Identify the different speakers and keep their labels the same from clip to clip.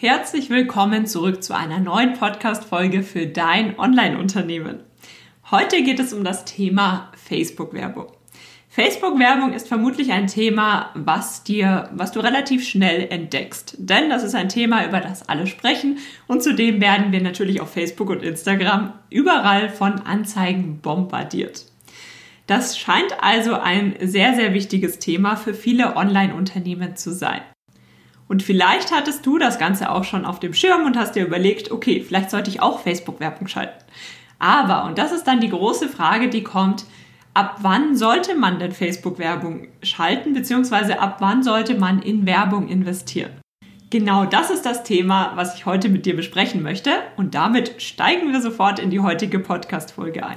Speaker 1: Herzlich willkommen zurück zu einer neuen Podcast-Folge für dein Online-Unternehmen. Heute geht es um das Thema Facebook-Werbung. Facebook-Werbung ist vermutlich ein Thema, was dir, was du relativ schnell entdeckst. Denn das ist ein Thema, über das alle sprechen. Und zudem werden wir natürlich auf Facebook und Instagram überall von Anzeigen bombardiert. Das scheint also ein sehr, sehr wichtiges Thema für viele Online-Unternehmen zu sein. Und vielleicht hattest du das Ganze auch schon auf dem Schirm und hast dir überlegt, okay, vielleicht sollte ich auch Facebook-Werbung schalten. Aber, und das ist dann die große Frage, die kommt, ab wann sollte man denn Facebook-Werbung schalten, beziehungsweise ab wann sollte man in Werbung investieren? Genau das ist das Thema, was ich heute mit dir besprechen möchte. Und damit steigen wir sofort in die heutige Podcast-Folge ein.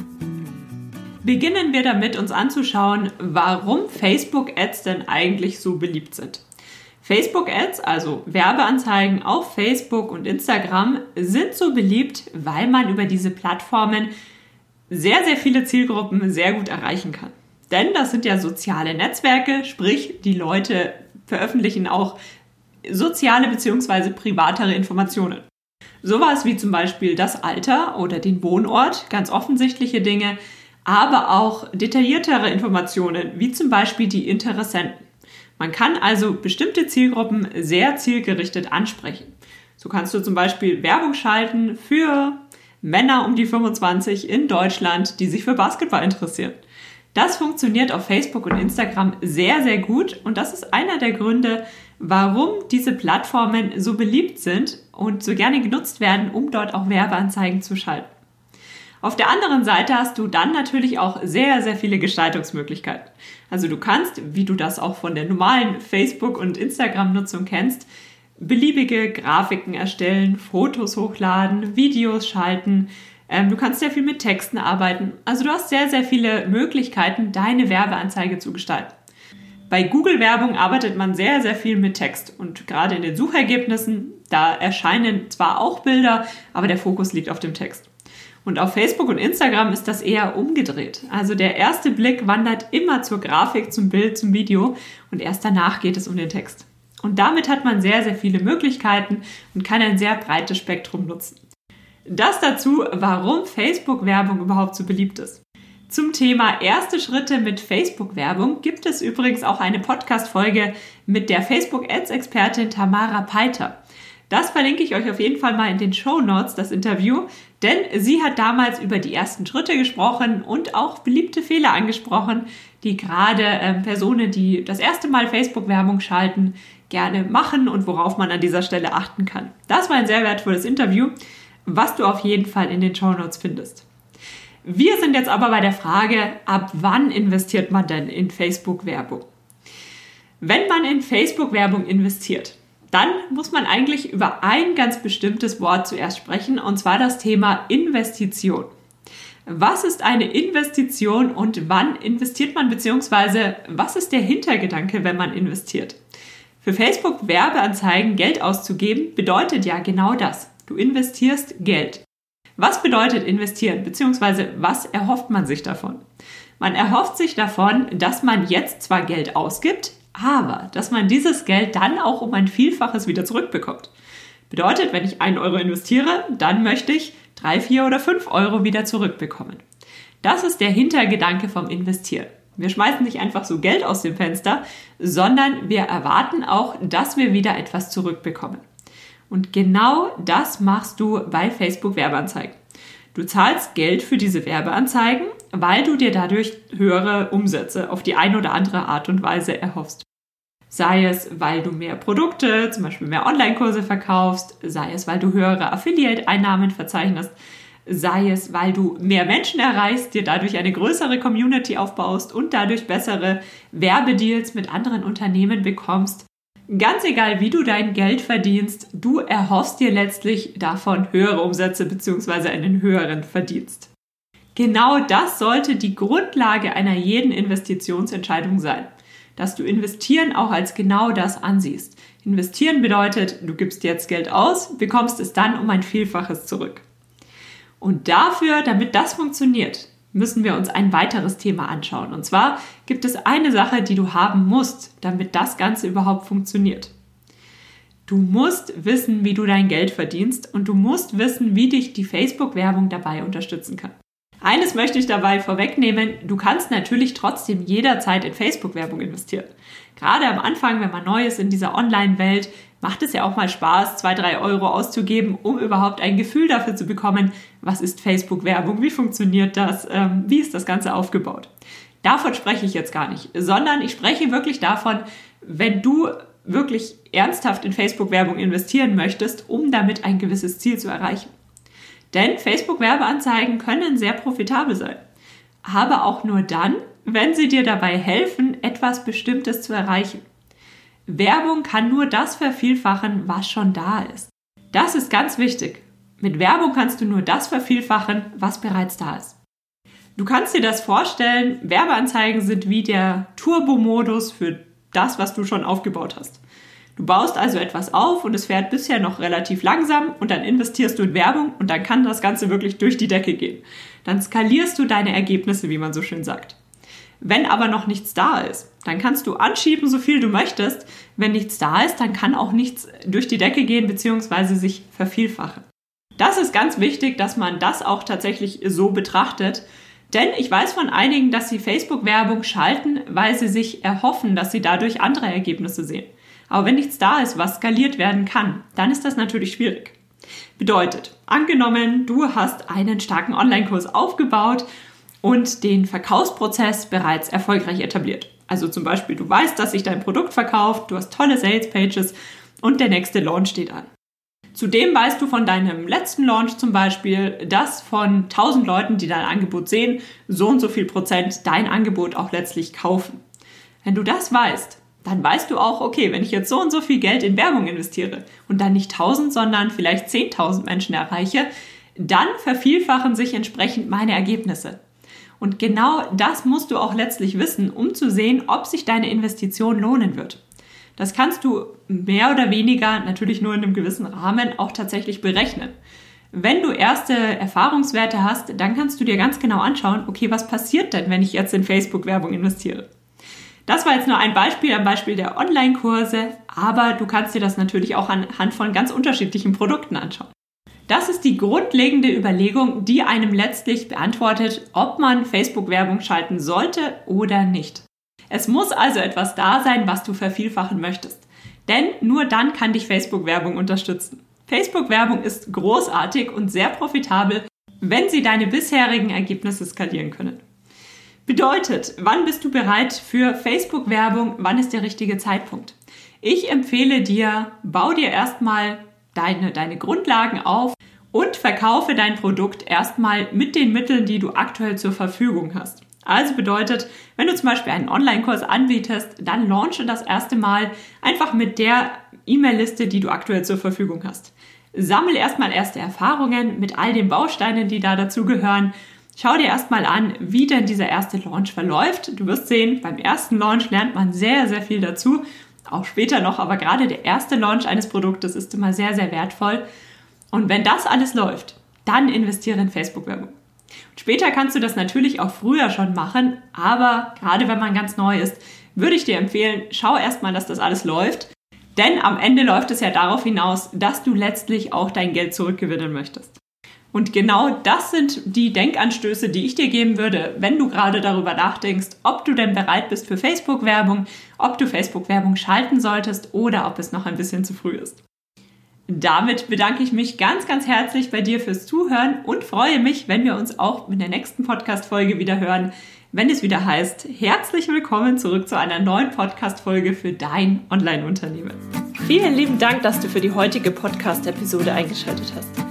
Speaker 1: Beginnen wir damit, uns anzuschauen, warum Facebook-Ads denn eigentlich so beliebt sind. Facebook-Ads, also Werbeanzeigen auf Facebook und Instagram, sind so beliebt, weil man über diese Plattformen sehr, sehr viele Zielgruppen sehr gut erreichen kann. Denn das sind ja soziale Netzwerke, sprich die Leute veröffentlichen auch soziale bzw. privatere Informationen. Sowas wie zum Beispiel das Alter oder den Wohnort, ganz offensichtliche Dinge, aber auch detailliertere Informationen, wie zum Beispiel die Interessenten. Man kann also bestimmte Zielgruppen sehr zielgerichtet ansprechen. So kannst du zum Beispiel Werbung schalten für Männer um die 25 in Deutschland, die sich für Basketball interessieren. Das funktioniert auf Facebook und Instagram sehr, sehr gut und das ist einer der Gründe, warum diese Plattformen so beliebt sind und so gerne genutzt werden, um dort auch Werbeanzeigen zu schalten. Auf der anderen Seite hast du dann natürlich auch sehr, sehr viele Gestaltungsmöglichkeiten. Also du kannst, wie du das auch von der normalen Facebook- und Instagram-Nutzung kennst, beliebige Grafiken erstellen, Fotos hochladen, Videos schalten. Ähm, du kannst sehr viel mit Texten arbeiten. Also du hast sehr, sehr viele Möglichkeiten, deine Werbeanzeige zu gestalten. Bei Google-Werbung arbeitet man sehr, sehr viel mit Text und gerade in den Suchergebnissen, da erscheinen zwar auch Bilder, aber der Fokus liegt auf dem Text. Und auf Facebook und Instagram ist das eher umgedreht. Also der erste Blick wandert immer zur Grafik, zum Bild, zum Video und erst danach geht es um den Text. Und damit hat man sehr, sehr viele Möglichkeiten und kann ein sehr breites Spektrum nutzen. Das dazu, warum Facebook-Werbung überhaupt so beliebt ist. Zum Thema erste Schritte mit Facebook-Werbung gibt es übrigens auch eine Podcast-Folge mit der Facebook-Ads-Expertin Tamara Peiter. Das verlinke ich euch auf jeden Fall mal in den Show Notes, das Interview, denn sie hat damals über die ersten Schritte gesprochen und auch beliebte Fehler angesprochen, die gerade äh, Personen, die das erste Mal Facebook-Werbung schalten, gerne machen und worauf man an dieser Stelle achten kann. Das war ein sehr wertvolles Interview, was du auf jeden Fall in den Show Notes findest. Wir sind jetzt aber bei der Frage, ab wann investiert man denn in Facebook-Werbung? Wenn man in Facebook-Werbung investiert, dann muss man eigentlich über ein ganz bestimmtes Wort zuerst sprechen, und zwar das Thema Investition. Was ist eine Investition und wann investiert man, beziehungsweise was ist der Hintergedanke, wenn man investiert? Für Facebook Werbeanzeigen Geld auszugeben bedeutet ja genau das. Du investierst Geld. Was bedeutet investieren, beziehungsweise was erhofft man sich davon? Man erhofft sich davon, dass man jetzt zwar Geld ausgibt, aber dass man dieses Geld dann auch um ein Vielfaches wieder zurückbekommt. Bedeutet, wenn ich einen Euro investiere, dann möchte ich drei, vier oder fünf Euro wieder zurückbekommen. Das ist der Hintergedanke vom Investieren. Wir schmeißen nicht einfach so Geld aus dem Fenster, sondern wir erwarten auch, dass wir wieder etwas zurückbekommen. Und genau das machst du bei Facebook Werbeanzeigen. Du zahlst Geld für diese Werbeanzeigen, weil du dir dadurch höhere Umsätze auf die eine oder andere Art und Weise erhoffst. Sei es, weil du mehr Produkte, zum Beispiel mehr Online-Kurse verkaufst, sei es, weil du höhere Affiliate-Einnahmen verzeichnest, sei es, weil du mehr Menschen erreichst, dir dadurch eine größere Community aufbaust und dadurch bessere Werbedeals mit anderen Unternehmen bekommst. Ganz egal, wie du dein Geld verdienst, du erhoffst dir letztlich davon höhere Umsätze bzw. einen höheren Verdienst. Genau das sollte die Grundlage einer jeden Investitionsentscheidung sein, dass du investieren auch als genau das ansiehst. Investieren bedeutet, du gibst jetzt Geld aus, bekommst es dann um ein Vielfaches zurück. Und dafür, damit das funktioniert, müssen wir uns ein weiteres Thema anschauen. Und zwar gibt es eine Sache, die du haben musst, damit das Ganze überhaupt funktioniert. Du musst wissen, wie du dein Geld verdienst und du musst wissen, wie dich die Facebook-Werbung dabei unterstützen kann. Eines möchte ich dabei vorwegnehmen, du kannst natürlich trotzdem jederzeit in Facebook-Werbung investieren. Gerade am Anfang, wenn man neu ist in dieser Online-Welt, macht es ja auch mal Spaß, zwei, drei Euro auszugeben, um überhaupt ein Gefühl dafür zu bekommen, was ist Facebook-Werbung, wie funktioniert das, ähm, wie ist das Ganze aufgebaut. Davon spreche ich jetzt gar nicht, sondern ich spreche wirklich davon, wenn du wirklich ernsthaft in Facebook-Werbung investieren möchtest, um damit ein gewisses Ziel zu erreichen. Denn Facebook-Werbeanzeigen können sehr profitabel sein. Aber auch nur dann, wenn sie dir dabei helfen, etwas Bestimmtes zu erreichen. Werbung kann nur das vervielfachen, was schon da ist. Das ist ganz wichtig. Mit Werbung kannst du nur das vervielfachen, was bereits da ist. Du kannst dir das vorstellen, Werbeanzeigen sind wie der Turbo-Modus für das, was du schon aufgebaut hast. Du baust also etwas auf und es fährt bisher noch relativ langsam und dann investierst du in Werbung und dann kann das Ganze wirklich durch die Decke gehen. Dann skalierst du deine Ergebnisse, wie man so schön sagt. Wenn aber noch nichts da ist, dann kannst du anschieben, so viel du möchtest. Wenn nichts da ist, dann kann auch nichts durch die Decke gehen bzw. sich vervielfachen. Das ist ganz wichtig, dass man das auch tatsächlich so betrachtet. Denn ich weiß von einigen, dass sie Facebook-Werbung schalten, weil sie sich erhoffen, dass sie dadurch andere Ergebnisse sehen. Aber wenn nichts da ist, was skaliert werden kann, dann ist das natürlich schwierig. Bedeutet, angenommen, du hast einen starken Online-Kurs aufgebaut und den Verkaufsprozess bereits erfolgreich etabliert. Also zum Beispiel, du weißt, dass sich dein Produkt verkauft, du hast tolle Sales Pages und der nächste Launch steht an. Zudem weißt du von deinem letzten Launch zum Beispiel, dass von 1000 Leuten, die dein Angebot sehen, so und so viel Prozent dein Angebot auch letztlich kaufen. Wenn du das weißt, dann weißt du auch, okay, wenn ich jetzt so und so viel Geld in Werbung investiere und dann nicht 1000, sondern vielleicht 10.000 Menschen erreiche, dann vervielfachen sich entsprechend meine Ergebnisse. Und genau das musst du auch letztlich wissen, um zu sehen, ob sich deine Investition lohnen wird. Das kannst du mehr oder weniger, natürlich nur in einem gewissen Rahmen, auch tatsächlich berechnen. Wenn du erste Erfahrungswerte hast, dann kannst du dir ganz genau anschauen, okay, was passiert denn, wenn ich jetzt in Facebook-Werbung investiere? Das war jetzt nur ein Beispiel, ein Beispiel der Online-Kurse, aber du kannst dir das natürlich auch anhand von ganz unterschiedlichen Produkten anschauen. Das ist die grundlegende Überlegung, die einem letztlich beantwortet, ob man Facebook-Werbung schalten sollte oder nicht. Es muss also etwas da sein, was du vervielfachen möchtest. Denn nur dann kann dich Facebook-Werbung unterstützen. Facebook-Werbung ist großartig und sehr profitabel, wenn sie deine bisherigen Ergebnisse skalieren können. Bedeutet, wann bist du bereit für Facebook-Werbung? Wann ist der richtige Zeitpunkt? Ich empfehle dir, bau dir erstmal deine, deine Grundlagen auf und verkaufe dein Produkt erstmal mit den Mitteln, die du aktuell zur Verfügung hast. Also bedeutet, wenn du zum Beispiel einen Online-Kurs anbietest, dann launche das erste Mal einfach mit der E-Mail-Liste, die du aktuell zur Verfügung hast. Sammel erstmal erste Erfahrungen mit all den Bausteinen, die da dazugehören Schau dir erstmal an, wie denn dieser erste Launch verläuft. Du wirst sehen, beim ersten Launch lernt man sehr, sehr viel dazu. Auch später noch, aber gerade der erste Launch eines Produktes ist immer sehr, sehr wertvoll. Und wenn das alles läuft, dann investiere in Facebook-Werbung. Später kannst du das natürlich auch früher schon machen, aber gerade wenn man ganz neu ist, würde ich dir empfehlen, schau erstmal, dass das alles läuft. Denn am Ende läuft es ja darauf hinaus, dass du letztlich auch dein Geld zurückgewinnen möchtest. Und genau das sind die Denkanstöße, die ich dir geben würde, wenn du gerade darüber nachdenkst, ob du denn bereit bist für Facebook-Werbung, ob du Facebook-Werbung schalten solltest oder ob es noch ein bisschen zu früh ist. Damit bedanke ich mich ganz, ganz herzlich bei dir fürs Zuhören und freue mich, wenn wir uns auch in der nächsten Podcast-Folge wieder hören, wenn es wieder heißt, herzlich willkommen zurück zu einer neuen Podcast-Folge für dein Online-Unternehmen.
Speaker 2: Vielen lieben Dank, dass du für die heutige Podcast-Episode eingeschaltet hast.